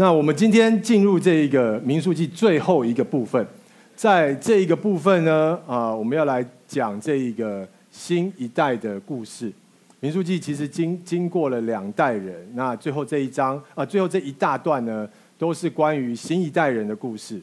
那我们今天进入这一个民数记最后一个部分，在这一个部分呢，啊，我们要来讲这一个新一代的故事。民数记其实经经过了两代人，那最后这一章啊，最后这一大段呢，都是关于新一代人的故事。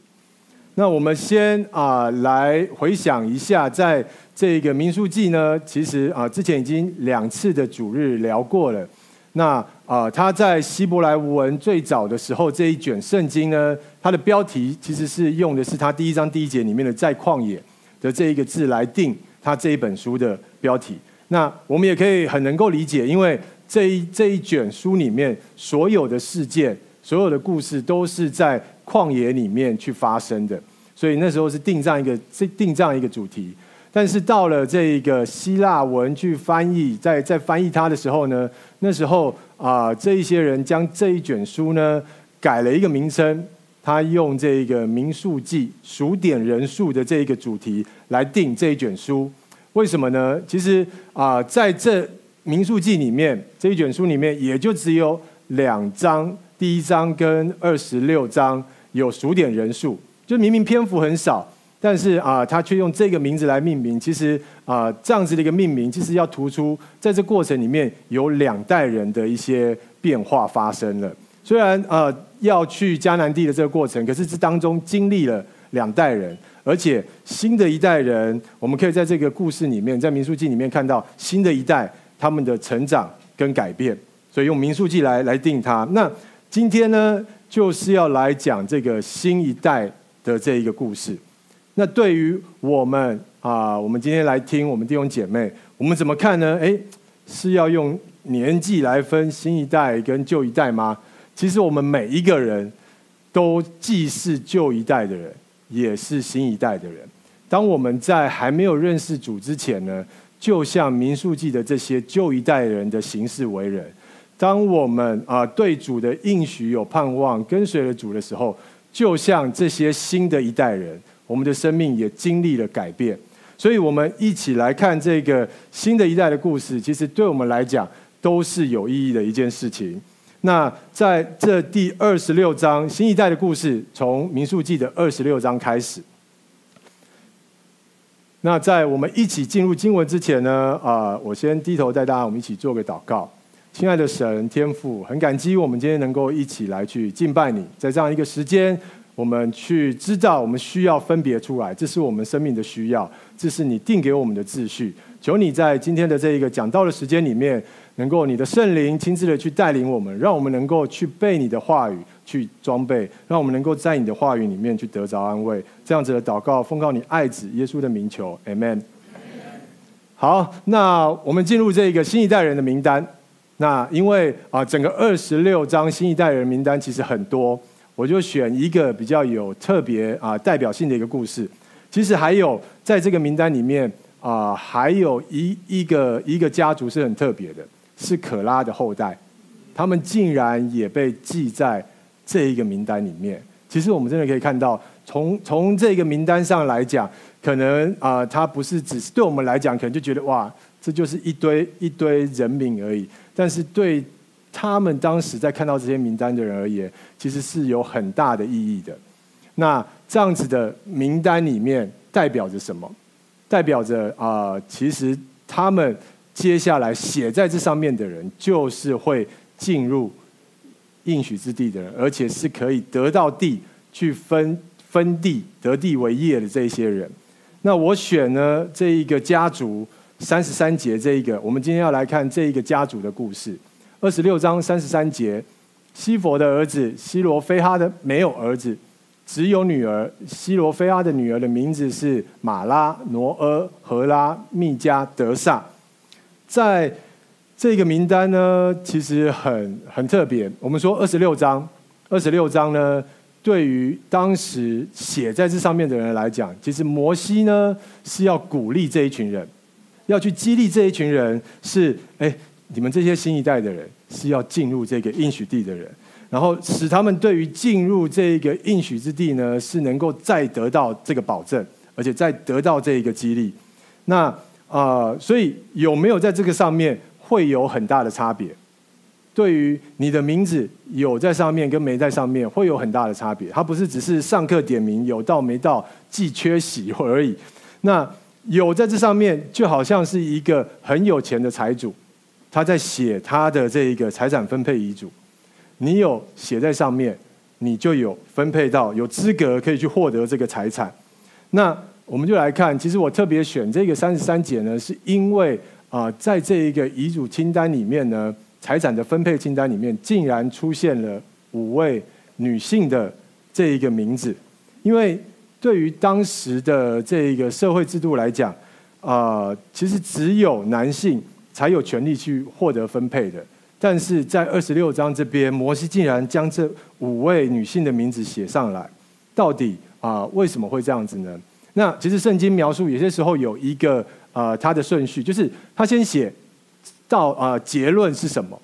那我们先啊来回想一下，在这个民数记呢，其实啊之前已经两次的主日聊过了。那啊，他在希伯来文最早的时候，这一卷圣经呢，它的标题其实是用的是他第一章第一节里面的“在旷野”的这一个字来定他这一本书的标题。那我们也可以很能够理解，因为这一这一卷书里面所有的事件、所有的故事都是在旷野里面去发生的，所以那时候是定这样一个定这样一个主题。但是到了这个希腊文去翻译，在在翻译它的时候呢，那时候啊、这一些人将这一卷书呢改了一个名称，他用这个民数记数点人数的这一个主题来定这一卷书。为什么呢？其实啊、在这民数记里面，这一卷书里面也就只有两章，第一章跟二十六章有数点人数，就明明篇幅很少，但是啊、他却用这个名字来命名。其实啊、这样子的一个命名，其实要突出在这过程里面有两代人的一些变化发生了。虽然、呃，要去迦南地的这个过程，可是这当中经历了两代人。而且新的一代人，我们可以在这个故事里面，在民数记里面看到新的一代他们的成长跟改变，所以用民数记来来定它。那今天呢，就是要来讲这个新一代的这一个故事。那对于我们啊，我们今天来听我们弟兄姐妹，我们怎么看呢？诶，是要用年纪来分新一代跟旧一代吗？其实我们每一个人都既是旧一代的人。也是新一代的人。当我们在还没有认识主之前呢，就像民数记的这些旧一代人的行事为人；当我们啊对主的应许有盼望，跟随了主的时候，就像这些新的一代人，我们的生命也经历了改变。所以，我们一起来看这个新的一代的故事，其实对我们来讲都是有意义的一件事情。那在这第二十六章新一代的故事，从民数记的二十六章开始。那在我们一起进入经文之前呢，啊，我先低头带大家，我们一起做个祷告。亲爱的神天父，很感激我们今天能够一起来去敬拜你，在这样一个时间，我们去知道我们需要分别出来，这是我们生命的需要，这是你定给我们的秩序。求你在今天的这一个讲道的时间里面。能够你的圣灵亲自的去带领我们，让我们能够去背你的话语，去装备，让我们能够在你的话语里面去得着安慰。这样子的祷告，奉告你爱子耶稣的名求，Amen。好，那我们进入这个新一代人的名单。那因为啊，整个二十六章新一代人名单其实很多，我就选一个比较有特别啊代表性的一个故事。其实还有在这个名单里面啊，还有一一个一个家族是很特别的。是可拉的后代，他们竟然也被记在这一个名单里面。其实我们真的可以看到，从从这个名单上来讲，可能啊，他、不是只是对我们来讲，可能就觉得哇，这就是一堆一堆人名而已。但是对他们当时在看到这些名单的人而言，其实是有很大的意义的。那这样子的名单里面代表着什么？代表着啊、其实他们。接下来写在这上面的人，就是会进入应许之地的人，而且是可以得到地去分分地得地为业的这些人。那我选呢这一个家族三十三节这一个，我们今天要来看这一个家族的故事。二十六章三十三节，西弗的儿子西罗非哈的没有儿子，只有女儿。西罗非哈的女儿的名字是马拉、挪阿、何拉、密加德萨。在这个名单呢，其实很很特别。我们说二十六章，二十六章呢，对于当时写在这上面的人来讲，其实摩西呢是要鼓励这一群人，要去激励这一群人，是哎，你们这些新一代的人是要进入这个应许地的人，然后使他们对于进入这个应许之地呢，是能够再得到这个保证，而且再得到这一个激励。那。啊、所以有没有在这个上面会有很大的差别？对于你的名字有在上面跟没在上面会有很大的差别。它不是只是上课点名有到没到既缺席而已。那有在这上面，就好像是一个很有钱的财主，他在写他的这一个财产分配遗嘱。你有写在上面，你就有分配到，有资格可以去获得这个财产。那我们就来看，其实我特别选这个三十三节呢，是因为啊，在这一个遗嘱清单里面呢，财产的分配清单里面，竟然出现了五位女性的这一个名字。因为对于当时的这一个社会制度来讲，啊，其实只有男性才有权利去获得分配的。但是在二十六章这边，摩西竟然将这五位女性的名字写上来，到底啊，为什么会这样子呢？那其实圣经描述有些时候有一个呃，他的顺序，就是他先写到啊结论是什么，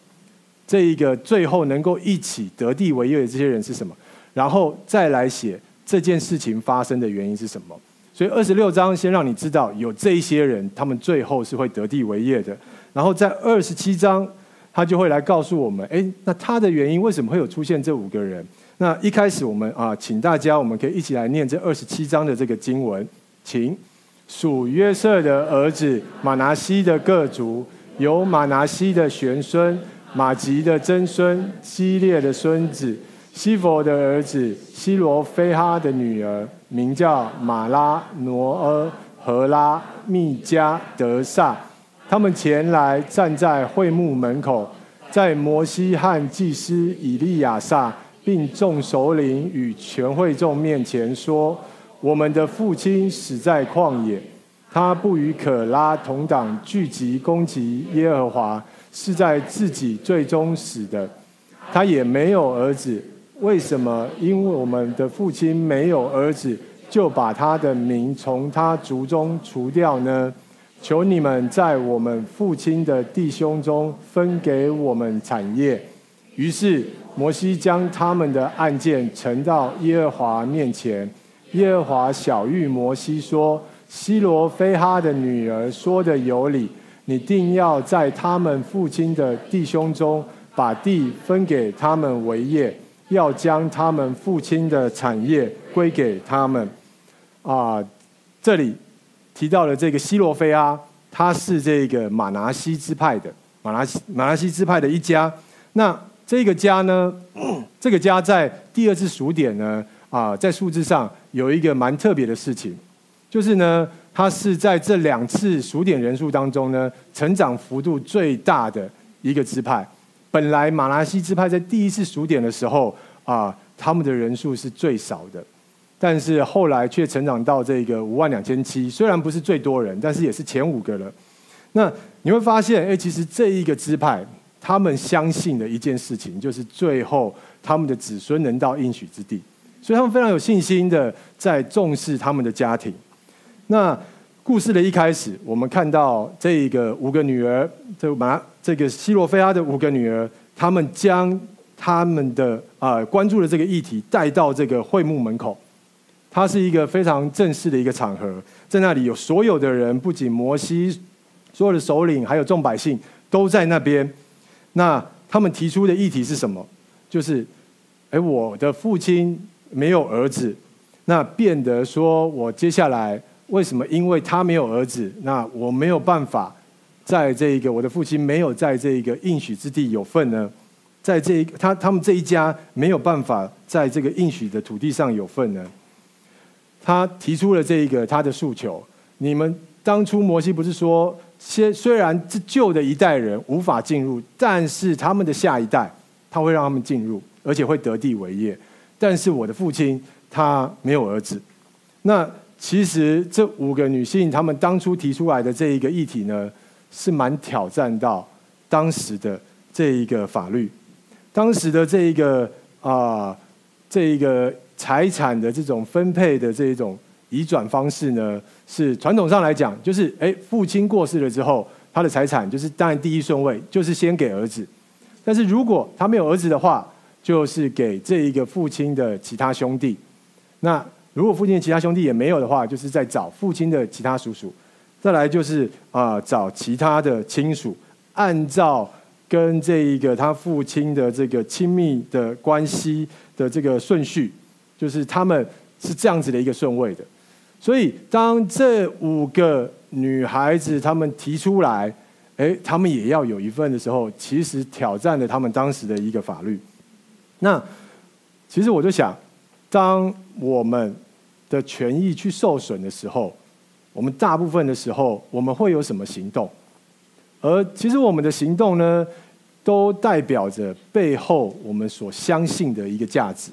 这一个最后能够一起得地为业的这些人是什么，然后再来写这件事情发生的原因是什么。所以二十六章先让你知道有这一些人，他们最后是会得地为业的。然后在二十七章，他就会来告诉我们，哎，那他的原因为什么会有出现这五个人？那一开始我们啊，请大家我们可以一起来念这二十七章的这个经文，请属约瑟的儿子马拿西的各族，有马拿西的玄孙、马吉的曾孙、基列的孙子、西弗的儿子、西罗非哈的女儿，名叫马拉、挪阿、何拉、密加、得撒，他们前来站在会幕门口，在摩西和祭司以利亚撒。并众首领与全会众面前说：“我们的父亲死在旷野，他不与可拉同党聚集攻击耶和华，是在自己最终死的。他也没有儿子。为什么？因为我们的父亲没有儿子，就把他的名从他族中除掉呢？求你们在我们父亲的弟兄中分给我们产业。”于是。摩西将他们的案件呈到耶和华面前，耶和华晓諭摩西说：“西罗非哈的女儿说的有理，你定要在他们父亲的弟兄中把地分给他们为业，要将他们父亲的产业归给他们。”啊，这里提到了这个西罗非哈，他是这个马拿西支派的马拿西马拿西支派的一家，那。这个家呢，这个家在第二次数点呢，啊，在数字上有一个蛮特别的事情，就是呢，他是在这两次数点人数当中呢，成长幅度最大的一个支派。本来马拿西支派在第一次数点的时候啊，他们的人数是最少的，但是后来却成长到这个五万两千七，虽然不是最多人，但是也是前五个了。那你会发现，哎，其实这一个支派。他们相信的一件事情，就是最后他们的子孙能到应许之地，所以他们非常有信心的在重视他们的家庭。那故事的一开始，我们看到这一个五个女儿，这把这个西罗非哈的五个女儿，他们将他们的啊、关注的这个议题带到这个会幕门口，它是一个非常正式的一个场合，在那里有所有的人，不仅摩西，所有的首领还有众百姓都在那边。那他们提出的议题是什么？就是，哎，我的父亲没有儿子，那变得说我接下来为什么？因为他没有儿子，那我没有办法在这个我的父亲没有在这个应许之地有份呢？在这一他他们这一家没有办法在这个应许的土地上有份呢？他提出了这一个他的诉求。你们当初摩西不是说？先虽然这旧的一代人无法进入，但是他们的下一代他会让他们进入，而且会得地为业。但是我的父亲他没有儿子。那其实这五个女性她们当初提出来的这一个议题呢，是蛮挑战到当时的这一个法律，当时的这一个啊、这一个财产的这种分配的这一种。移转方式呢，是传统上来讲，就是哎，父亲过世了之后，他的财产就是当然第一顺位，就是先给儿子。但是如果他没有儿子的话，就是给这一个父亲的其他兄弟。那如果父亲的其他兄弟也没有的话，就是再找父亲的其他叔叔。再来就是啊、找其他的亲属，按照跟这一个他父亲的这个亲密的关系的这个顺序，就是他们是这样子的一个顺位的。所以当这五个女孩子她们提出来，哎，她们也要有一份的时候，其实挑战了他们当时的一个法律。那其实我就想，当我们的权益去受损的时候，我们大部分的时候，我们会有什么行动？而其实我们的行动呢，都代表着背后我们所相信的一个价值。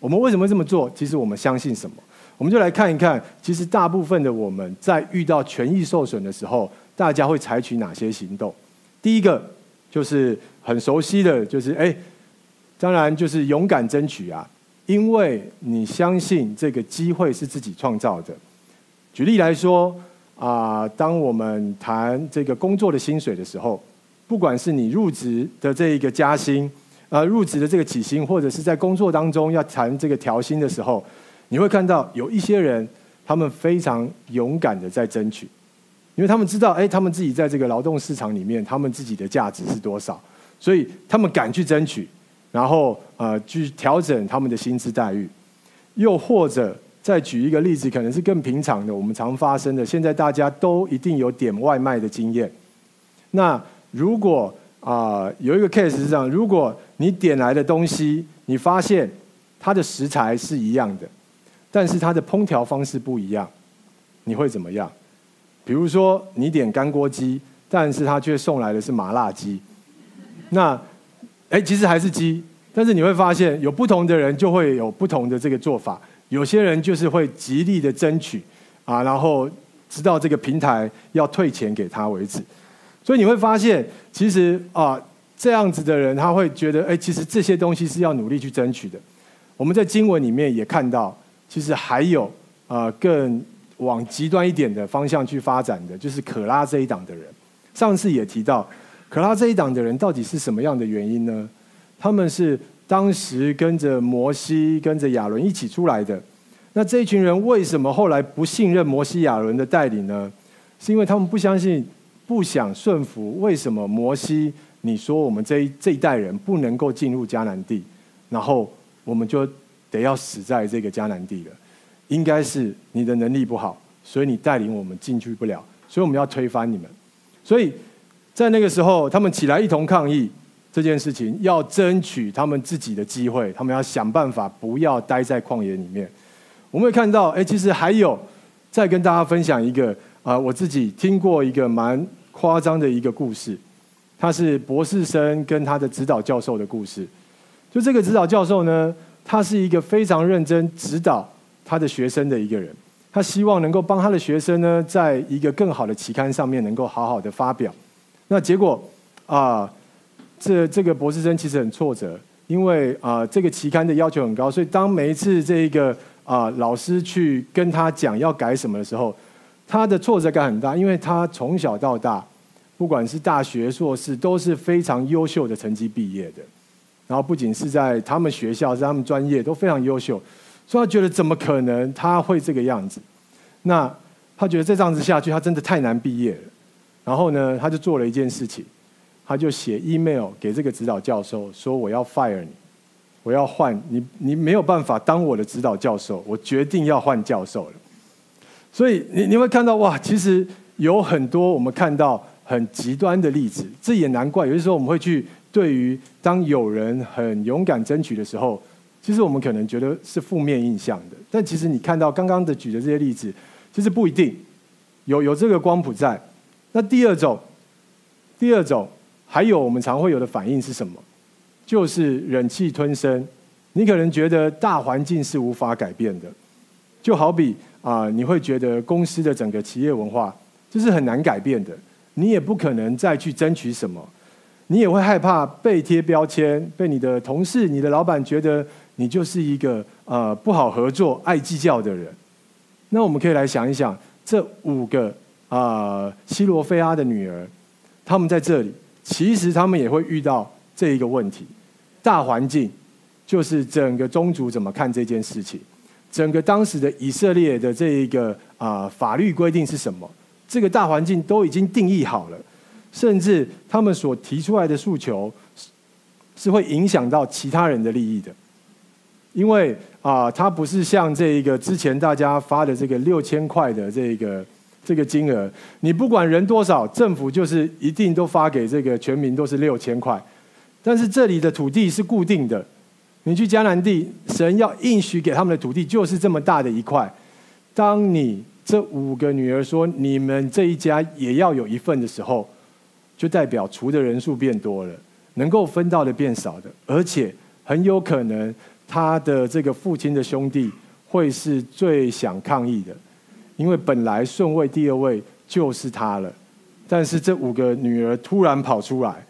我们为什么这么做？其实我们相信什么？我们就来看一看，其实大部分的我们在遇到权益受损的时候，大家会采取哪些行动？第一个就是很熟悉的，就是哎，当然就是勇敢争取啊，因为你相信这个机会是自己创造的。举例来说啊，当我们谈这个工作的薪水的时候，不管是你入职的这一个加薪，呃，入职的这个起薪，或者是在工作当中要谈这个调薪的时候，你会看到有一些人，他们非常勇敢的在争取，因为他们知道，哎，他们自己在这个劳动市场里面，他们自己的价值是多少，所以他们敢去争取，然后呃，去调整他们的薪资待遇，又或者。再举一个例子，可能是更平常的，我们常发生的。现在大家都一定有点外卖的经验。那如果啊、有一个 case 是这样，如果你点来的东西，你发现它的食材是一样的，但是它的烹调方式不一样，你会怎么样？比如说你点干锅鸡，但是它却送来的是麻辣鸡。那哎，其实还是鸡，但是你会发现有不同的人就会有不同的这个做法。有些人就是会极力的争取，啊，然后直到这个平台要退钱给他为止。所以你会发现，其实啊，这样子的人他会觉得，哎，其实这些东西是要努力去争取的。我们在经文里面也看到，其实还有啊更往极端一点的方向去发展的，就是可拉这一党的人。上次也提到，可拉这一党的人到底是什么样的原因呢？他们是。当时跟着摩西、跟着亚伦一起出来的，那这一群人为什么后来不信任摩西、亚伦的带领呢？是因为他们不相信、不想顺服。为什么摩西你说我们这一这一代人不能够进入迦南地，然后我们就得要死在这个迦南地了？应该是你的能力不好，所以你带领我们进去不了，所以我们要推翻你们。所以在那个时候，他们起来一同抗议。这件事情要争取他们自己的机会，他们要想办法不要待在旷野里面。我们会看到，哎，其实还有再跟大家分享一个啊、我自己听过一个蛮夸张的一个故事，他是博士生跟他的指导教授的故事。就这个指导教授呢，他是一个非常认真指导他的学生的一个人，他希望能够帮他的学生呢，在一个更好的期刊上面能够好好的发表。那结果啊。这这个博士生其实很挫折，因为啊、这个期刊的要求很高，所以当每一次这一个啊、老师去跟他讲要改什么的时候，他的挫折感很大，因为他从小到大，不管是大学、硕士，都是非常优秀的成绩毕业的，然后不仅是在他们学校，在他们专业都非常优秀，所以他觉得怎么可能他会这个样子？那他觉得再这样子下去，他真的太难毕业了。然后呢，他就做了一件事情。他就写 email 给这个指导教授说：“我要 fire 你，我要换你，你没有办法当我的指导教授，我决定要换教授了。”所以你你会看到哇，其实有很多我们看到很极端的例子，这也难怪。有些时候我们会去对于当有人很勇敢争取的时候，其实我们可能觉得是负面印象的。但其实你看到刚刚的举的这些例子，其实不一定有有这个光谱在。那第二种，第二种。还有我们常会有的反应是什么？就是忍气吞声。你可能觉得大环境是无法改变的，就好比啊、你会觉得公司的整个企业文化就是很难改变的，你也不可能再去争取什么，你也会害怕被贴标签，被你的同事、你的老板觉得你就是一个呃不好合作、爱计较的人。那我们可以来想一想，这五个啊、西罗非阿的女儿，她们在这里。其实他们也会遇到这一个问题，大环境就是整个宗族怎么看这件事情，整个当时的以色列的这一个啊法律规定是什么？这个大环境都已经定义好了，甚至他们所提出来的诉求是会影响到其他人的利益的。因为啊，它不是像这一个之前大家发的这个六千块的这个这个金额，你不管人多少，政府就是一定都发给这个全民都是六千块。但是这里的土地是固定的，你去迦南地，神要应许给他们的土地就是这么大的一块。当你这五个女儿说你们这一家也要有一份的时候，就代表除的人数变多了，能够分到的变少的，而且很有可能。他的这个父亲的兄弟会是最想抗议的，因为本来顺位第二位就是他了，但是这五个女儿突然跑出来，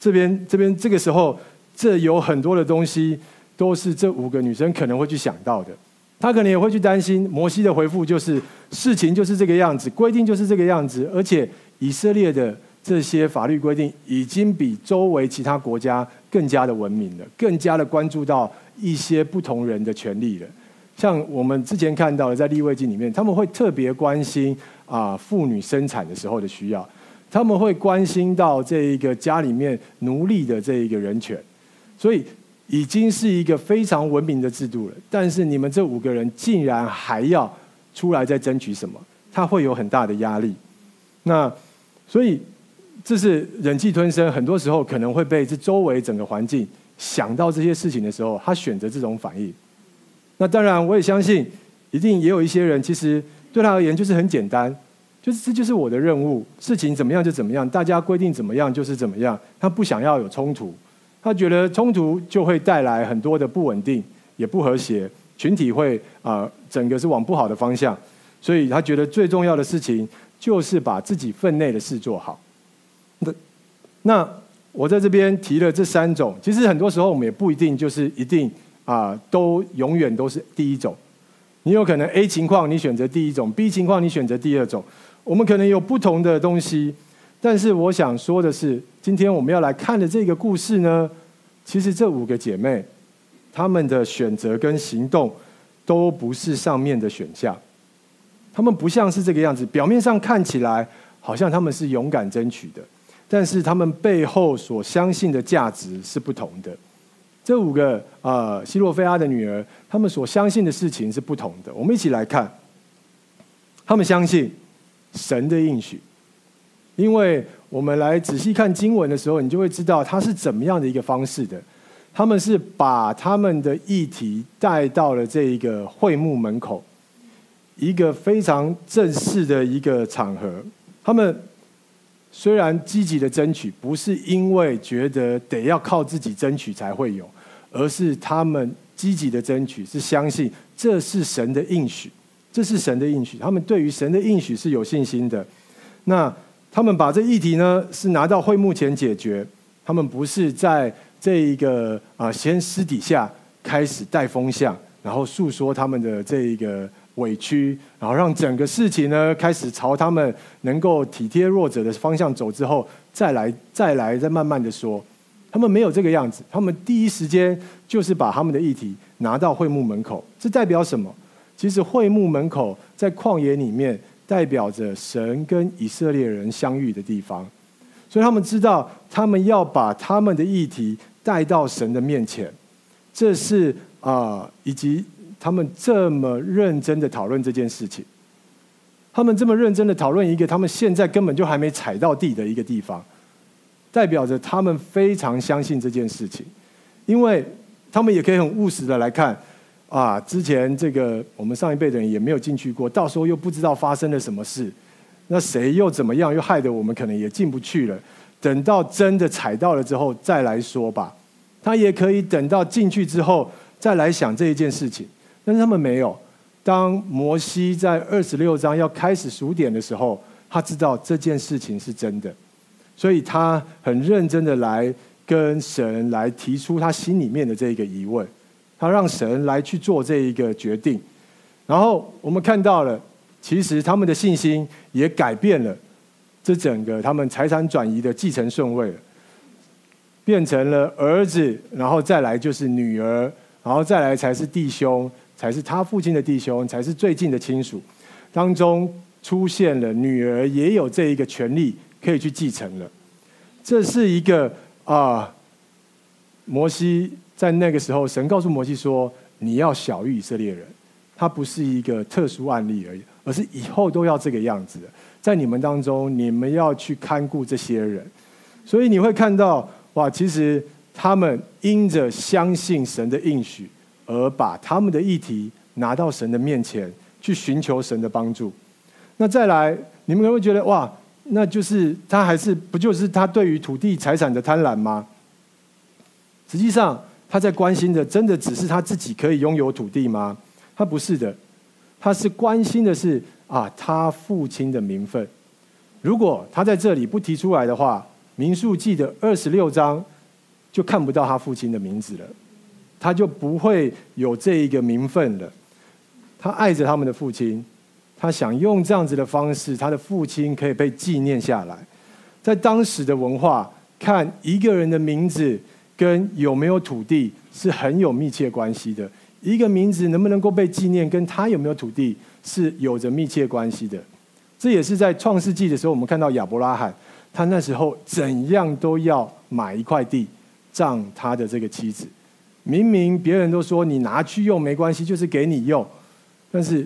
这边这边这个时候，这有很多的东西都是这五个女生可能会去想到的，他可能也会去担心。摩西的回复就是事情就是这个样子，规定就是这个样子，而且以色列的。这些法律规定已经比周围其他国家更加的文明了，更加的关注到一些不同人的权利了。像我们之前看到的，在利未记里面，他们会特别关心啊妇女生产的时候的需要，他们会关心到这一个家里面奴隶的这一个人权，所以已经是一个非常文明的制度了。但是你们这五个人竟然还要出来再争取什么？他会有很大的压力。那所以。这是忍气吞声，很多时候可能会被这周围整个环境想到这些事情的时候，他选择这种反应。那当然，我也相信，一定也有一些人，其实对他而言就是很简单，就是这就是我的任务，事情怎么样就怎么样，大家规定怎么样就是怎么样。他不想要有冲突，他觉得冲突就会带来很多的不稳定，也不和谐，群体会啊、整个是往不好的方向。所以他觉得最重要的事情就是把自己分内的事做好。那那我在这边提了这三种，其实很多时候我们也不一定就是一定啊、都永远都是第一种。你有可能 A 情况你选择第一种，B 情况你选择第二种，我们可能有不同的东西。但是我想说的是，今天我们要来看的这个故事呢，其实这五个姐妹她们的选择跟行动都不是上面的选项，她们不像是这个样子，表面上看起来好像她们是勇敢争取的。但是他们背后所相信的价值是不同的。这五个呃西罗非亚的女儿，她们所相信的事情是不同的。我们一起来看，她们相信神的应许，因为我们来仔细看经文的时候，你就会知道他是怎么样的一个方式的。他们是把他们的议题带到了这一个会幕门口，一个非常正式的一个场合，他们。虽然积极的争取，不是因为觉得得要靠自己争取才会有，而是他们积极的争取，是相信这是神的应许，这是神的应许。他们对于神的应许是有信心的。那他们把这议题呢，是拿到会幕前解决。他们不是在这一个啊，先私底下开始带风向，然后诉说他们的这一个。委屈，然后让整个事情呢开始朝他们能够体贴弱者的方向走之后，再来再来再慢慢的说，他们没有这个样子，他们第一时间就是把他们的议题拿到会幕门口，这代表什么？其实会幕门口在旷野里面代表着神跟以色列人相遇的地方，所以他们知道他们要把他们的议题带到神的面前，这是啊、以及。他们这么认真的讨论这件事情，他们这么认真的讨论一个他们现在根本就还没踩到地的一个地方，代表着他们非常相信这件事情，因为他们也可以很务实的来看，啊，之前这个我们上一辈的人也没有进去过，到时候又不知道发生了什么事，那谁又怎么样，又害得我们可能也进不去了。等到真的踩到了之后再来说吧，他也可以等到进去之后再来想这一件事情。但是他们没有。当摩西在二十六章要开始数点的时候，他知道这件事情是真的，所以他很认真的来跟神来提出他心里面的这个疑问，他让神来去做这一个决定。然后我们看到了，其实他们的信心也改变了这整个他们财产转移的继承顺位，变成了儿子，然后再来就是女儿，然后再来才是弟兄。才是他父亲的弟兄，才是最近的亲属。当中出现了女儿，也有这一个权利可以去继承了。这是一个啊，摩西在那个时候，神告诉摩西说：“你要小于以色列人。”他不是一个特殊案例而已，而是以后都要这个样子。在你们当中，你们要去看顾这些人，所以你会看到，哇，其实他们因着相信神的应许，而把他们的议题拿到神的面前去寻求神的帮助。那再来，你们可能会觉得，哇，那就是他还是不就是他对于土地财产的贪婪吗？实际上，他在关心的，真的只是他自己可以拥有土地吗？他不是的，他是关心的是啊，他父亲的名分。如果他在这里不提出来的话，民数记的二十六章就看不到他父亲的名字了，他就不会有这一个名分了。他爱着他们的父亲，他想用这样子的方式，他的父亲可以被纪念下来。在当时的文化，看一个人的名字跟有没有土地是很有密切关系的。一个名字能不能够被纪念，跟他有没有土地是有着密切关系的。这也是在创世纪的时候，我们看到亚伯拉罕，他那时候怎样都要买一块地，葬他的这个妻子。明明别人都说你拿去用没关系，就是给你用，但是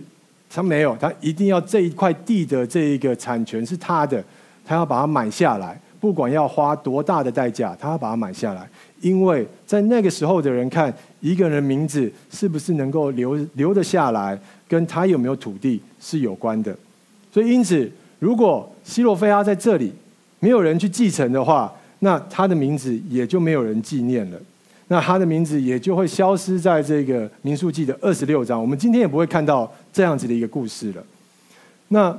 他没有，他一定要这一块地的这一个产权是他的，他要把它买下来，不管要花多大的代价，他要把它买下来。因为在那个时候的人看一个人名字是不是能够留留得下来，跟他有没有土地是有关的。所以因此，如果西罗菲亚在这里没有人去继承的话，那他的名字也就没有人纪念了，那他的名字也就会消失在这个民数记的二十六章。我们今天也不会看到这样子的一个故事了。那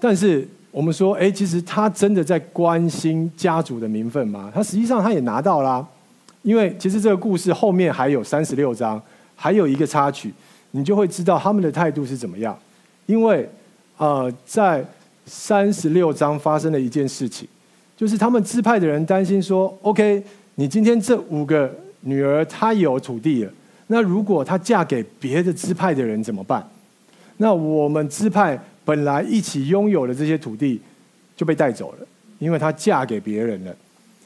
但是。我们说，哎，其实他真的在关心家族的名分吗？他实际上他也拿到啦，因为其实这个故事后面还有三十六章，还有一个插曲，你就会知道他们的态度是怎么样。因为，呃，在三十六章发生了一件事情，就是他们支派的人担心说，OK，你今天这五个女儿她有土地了，那如果她嫁给别的支派的人怎么办？那我们支派。本来一起拥有的这些土地就被带走了，因为她嫁给别人了。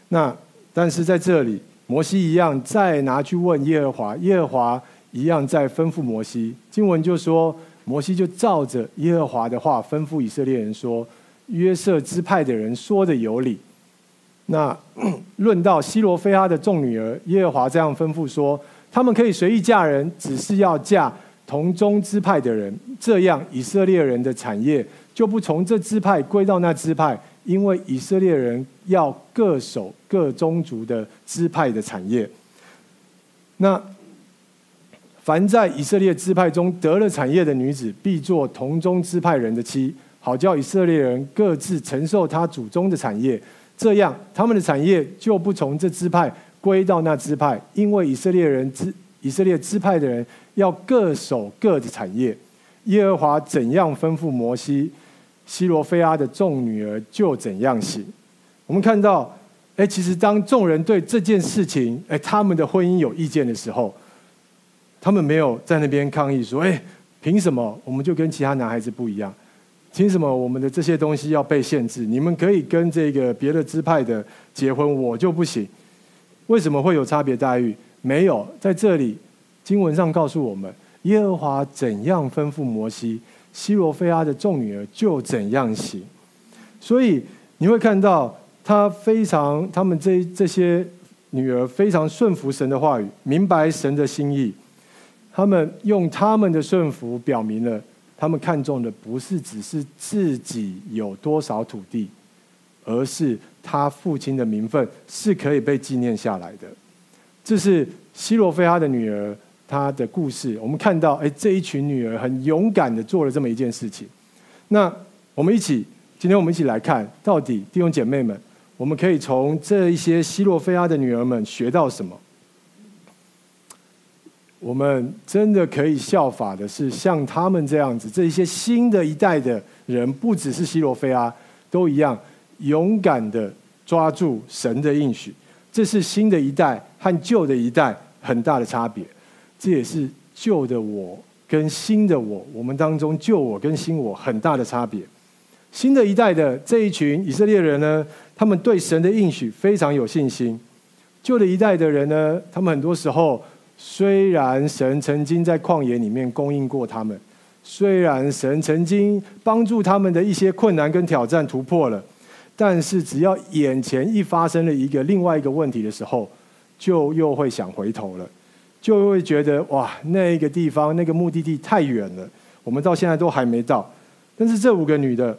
那但是在这里，摩西一样再拿去问耶和华，耶和华一样再吩咐摩西。经文就说，摩西就照着耶和华的话吩咐以色列人说：“约瑟支派的人说的有理。”那 论到西罗非哈的众女儿，耶和华这样吩咐说：“他们可以随意嫁人，只是要嫁。”同宗支派的人，这样以色列人的产业就不从这支派归到那支派，因为以色列人要各守各宗族的支派的产业。那凡在以色列支派中得了产业的女子，必做同宗支派人的妻，好叫以色列人各自承受他祖宗的产业。这样他们的产业就不从这支派归到那支派，因为以色列人支以色列支派的人。要各守各的产业，耶和华怎样吩咐摩西，西罗非阿的众女儿就怎样行。我们看到，哎，其实当众人对这件事情，哎，他们的婚姻有意见的时候，他们没有在那边抗议说，哎，凭什么我们就跟其他男孩子不一样？凭什么我们的这些东西要被限制？你们可以跟这个别的支派的结婚，我就不行。为什么会有差别待遇？没有，在这里。经文上告诉我们，耶和华怎样吩咐摩西，西罗非哈的众女儿就怎样行。所以你会看到，他非常，他们这这些女儿非常顺服神的话语，明白神的心意。他们用他们的顺服，表明了他们看重的不是只是自己有多少土地，而是他父亲的名分是可以被纪念下来的。这是西罗非哈的女儿。他的故事，我们看到，哎，这一群女儿很勇敢的做了这么一件事情。那我们一起，今天我们一起来看，到底弟兄姐妹们，我们可以从这一些西罗菲亚的女儿们学到什么？我们真的可以效法的是像他们这样子，这一些新的一代的人，不只是西罗菲亚，都一样勇敢的抓住神的应许。这是新的一代和旧的一代很大的差别。这也是旧的我跟新的我，我们当中旧我跟新我很大的差别。新的一代的这一群以色列人呢，他们对神的应许非常有信心。旧的一代的人呢，他们很多时候虽然神曾经在旷野里面供应过他们，虽然神曾经帮助他们的一些困难跟挑战突破了，但是只要眼前一发生了一个另外一个问题的时候，就又会想回头了，就会觉得哇，那个地方那个目的地太远了，我们到现在都还没到。但是这五个女的，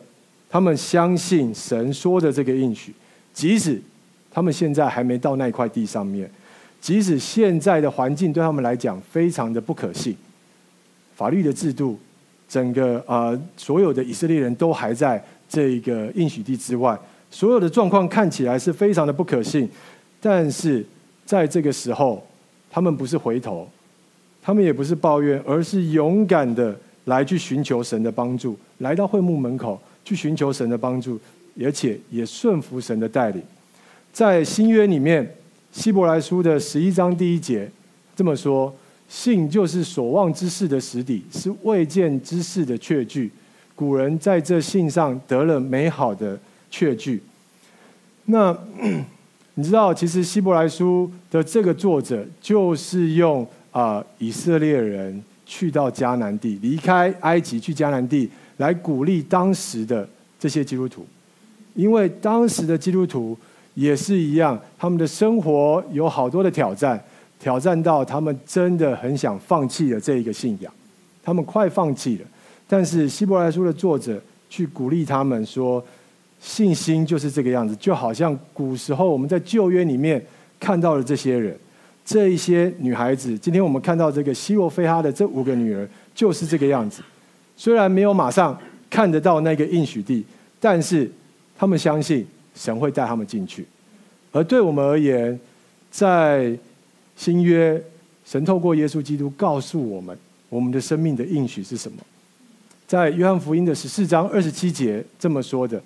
她们相信神说的这个应许，即使她们现在还没到那块地上面，即使现在的环境对他们来讲非常的不可信，法律的制度，整个啊、所有的以色列人都还在这个应许地之外，所有的状况看起来是非常的不可信，但是。在这个时候，他们不是回头，他们也不是抱怨，而是勇敢的来去寻求神的帮助，来到会幕门口去寻求神的帮助，而且也顺服神的带领。在新约里面，希伯来书的十一章第一节这么说：“信就是所望之事的实底，是未见之事的确据。古人在这信上得了美好的确据。”那。你知道，其实希伯来书的这个作者就是用啊、以色列人去到迦南地，离开埃及去迦南地，来鼓励当时的这些基督徒，因为当时的基督徒也是一样，他们的生活有好多的挑战，挑战到他们真的很想放弃了这一个信仰，他们快放弃了，但是希伯来书的作者去鼓励他们说。信心就是这个样子，就好像古时候我们在旧约里面看到的这些人，这一些女孩子，今天我们看到这个西罗非哈的这五个女儿，就是这个样子。虽然没有马上看得到那个应许地，但是他们相信神会带他们进去。而对我们而言，在新约，神透过耶稣基督告诉我们，我们的生命的应许是什么？在约翰福音的十四章二十七节这么说的。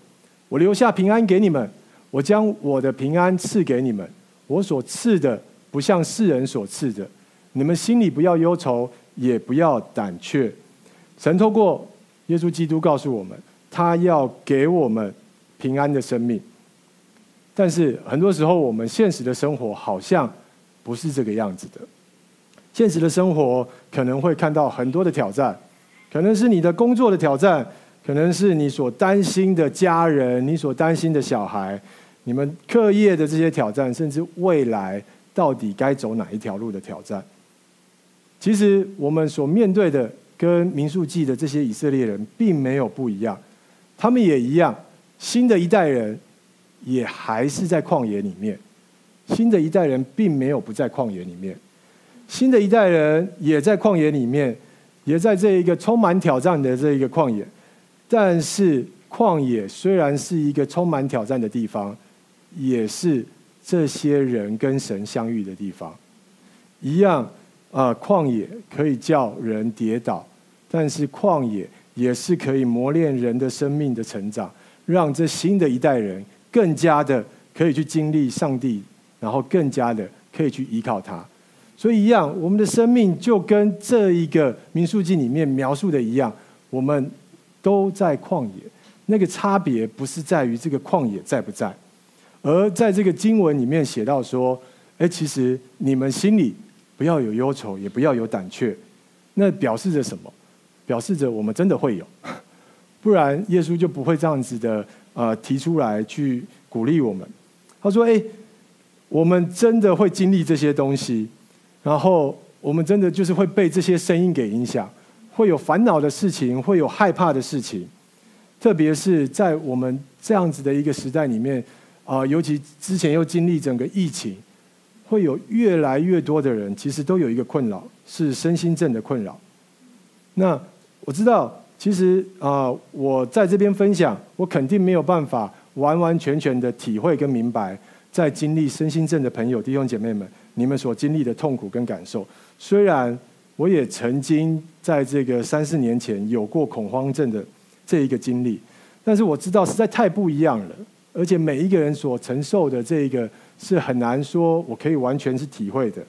我留下平安给你们，我将我的平安赐给你们。我所赐的不像世人所赐的，你们心里不要忧愁，也不要胆怯。神透过耶稣基督告诉我们，他要给我们平安的生命。但是很多时候，我们现实的生活好像不是这个样子的。现实的生活可能会看到很多的挑战，可能是你的工作的挑战。可能是你所担心的家人，你所担心的小孩，你们课业的这些挑战，甚至未来到底该走哪一条路的挑战。其实我们所面对的，跟民数记的这些以色列人并没有不一样，他们也一样，新的一代人也还是在旷野里面，新的一代人并没有不在旷野里面，新的一代人也在旷野里面，也在这一个充满挑战的这一个旷野。但是旷野虽然是一个充满挑战的地方，也是这些人跟神相遇的地方。一样啊，旷野可以叫人跌倒，但是旷野也是可以磨练人的生命的成长，让这新的一代人更加的可以去经历上帝，然后更加的可以去依靠他。所以一样，我们的生命就跟这一个民数记里面描述的一样，我们。都在旷野，那个差别不是在于这个旷野在不在，而在这个经文里面写到说，哎，其实你们心里不要有忧愁，也不要有胆怯，那表示着什么？表示着我们真的会有，不然耶稣就不会这样子的呃提出来去鼓励我们。他说：“哎，我们真的会经历这些东西，然后我们真的就是会被这些声音给影响。”会有烦恼的事情，会有害怕的事情，特别是在我们这样子的一个时代里面，啊，尤其之前又经历整个疫情，会有越来越多的人其实都有一个困扰，是身心症的困扰。那我知道，其实啊，我在这边分享，我肯定没有办法完完全全的体会跟明白，在经历身心症的朋友弟兄姐妹们，你们所经历的痛苦跟感受，虽然。我也曾经在这个三四年前有过恐慌症的这一个经历，但是我知道实在太不一样了，而且每一个人所承受的这个是很难说我可以完全是体会的。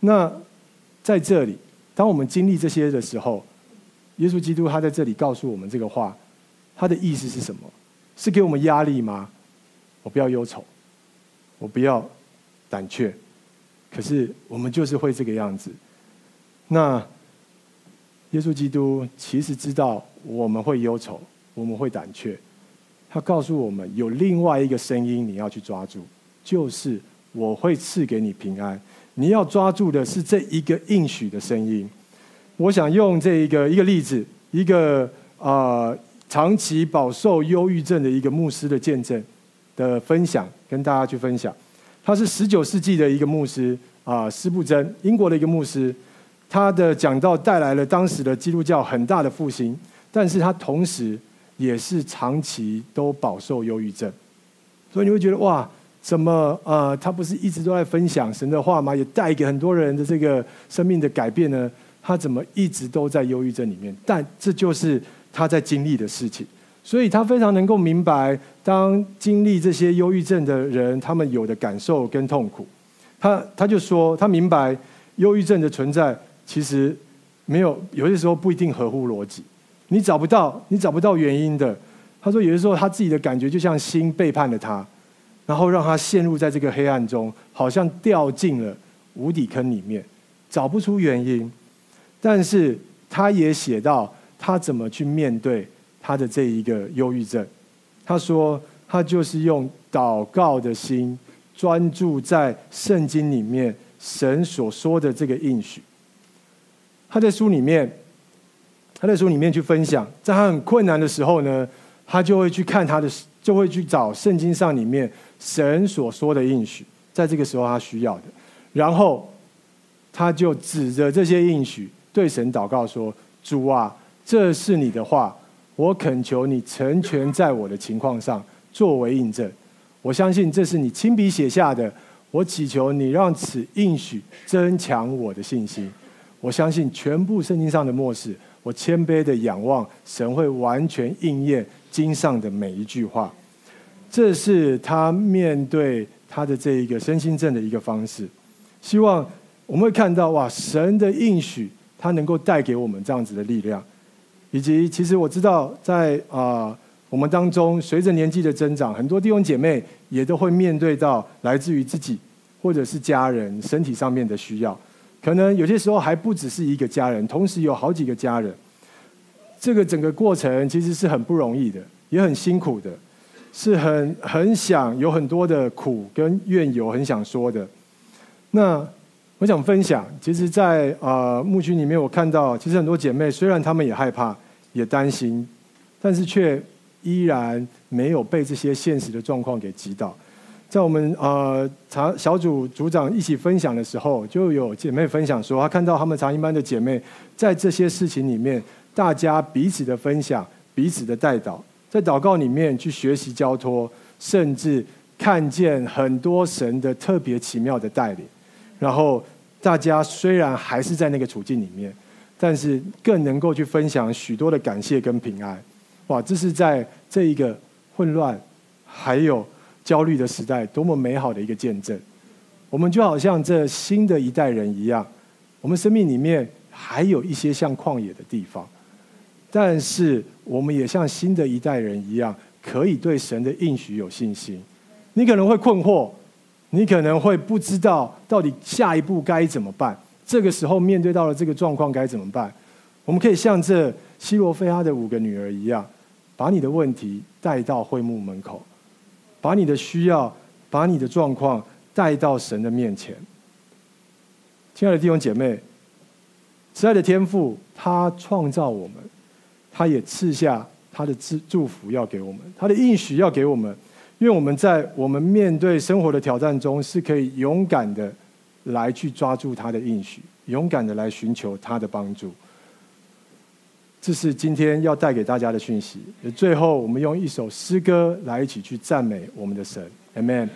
那在这里，当我们经历这些的时候，耶稣基督他在这里告诉我们这个话，他的意思是什么？是给我们压力吗？我不要忧愁，我不要胆怯。可是我们就是会这个样子。那耶稣基督其实知道我们会忧愁，我们会胆怯。他告诉我们，有另外一个声音你要去抓住，就是我会赐给你平安。你要抓住的是这一个应许的声音。我想用这一个一个例子，一个啊、长期饱受忧郁症的一个牧师的见证的分享，跟大家去分享。他是十九世纪的一个牧师啊，斯布珍，英国的一个牧师。他的讲道带来了当时的基督教很大的复兴，但是他同时也是长期都饱受忧郁症。所以你会觉得哇，怎么呃，他不是一直都在分享神的话吗？也带给很多人的这个生命的改变呢？他怎么一直都在忧郁症里面？但这就是他在经历的事情。所以他非常能够明白，当经历这些忧郁症的人，他们有的感受跟痛苦。他他就说，他明白忧郁症的存在，其实没有有些时候不一定合乎逻辑，你找不到你找不到原因的。他说，有些时候他自己的感觉就像心背叛了他，然后让他陷入在这个黑暗中，好像掉进了无底坑里面，找不出原因。但是他也写到他怎么去面对。他的这一个忧郁症，他说他就是用祷告的心，专注在圣经里面神所说的这个应许。他在书里面，他在书里面去分享，在他很困难的时候呢，他就会去看他的，就会去找圣经上里面神所说的应许，在这个时候他需要的，然后他就指着这些应许对神祷告说：“主啊，这是你的话。”我恳求你成全在我的情况上，作为印证。我相信这是你亲笔写下的。我祈求你让此应许增强我的信心。我相信全部圣经上的默示。我谦卑的仰望神会完全应验经上的每一句话。这是他面对他的这一个身心症的一个方式。希望我们会看到哇，神的应许，他能够带给我们这样子的力量。以及，其实我知道在，啊我们当中，随着年纪的增长，很多弟兄姐妹也都会面对到来自于自己或者是家人身体上面的需要。可能有些时候还不只是一个家人，同时有好几个家人。这个整个过程其实是很不容易的，也很辛苦的，是很很想有很多的苦跟怨尤，很想说的。那。我想分享，其实在，在呃牧区里面，我看到其实很多姐妹，虽然她们也害怕、也担心，但是却依然没有被这些现实的状况给击倒。在我们呃长小组组长一起分享的时候，就有姐妹分享说，她看到她们长营班的姐妹在这些事情里面，大家彼此的分享、彼此的代祷，在祷告里面去学习交托，甚至看见很多神的特别奇妙的带领。然后大家虽然还是在那个处境里面，但是更能够去分享许多的感谢跟平安。哇，这是在这一个混乱还有焦虑的时代，多么美好的一个见证！我们就好像这新的一代人一样，我们生命里面还有一些像旷野的地方，但是我们也像新的一代人一样，可以对神的应许有信心。你可能会困惑。你可能会不知道到底下一步该怎么办。这个时候面对到了这个状况该怎么办？我们可以像这西罗非哈的五个女儿一样，把你的问题带到会幕门口，把你的需要、把你的状况带到神的面前。亲爱的弟兄姐妹，慈爱的天父，他创造我们，他也赐下他的祝祝福要给我们，他的应许要给我们。因为我们在我们面对生活的挑战中，是可以勇敢的来去抓住他的应许，勇敢的来寻求他的帮助。这是今天要带给大家的讯息。最后，我们用一首诗歌来一起去赞美我们的神。Amen。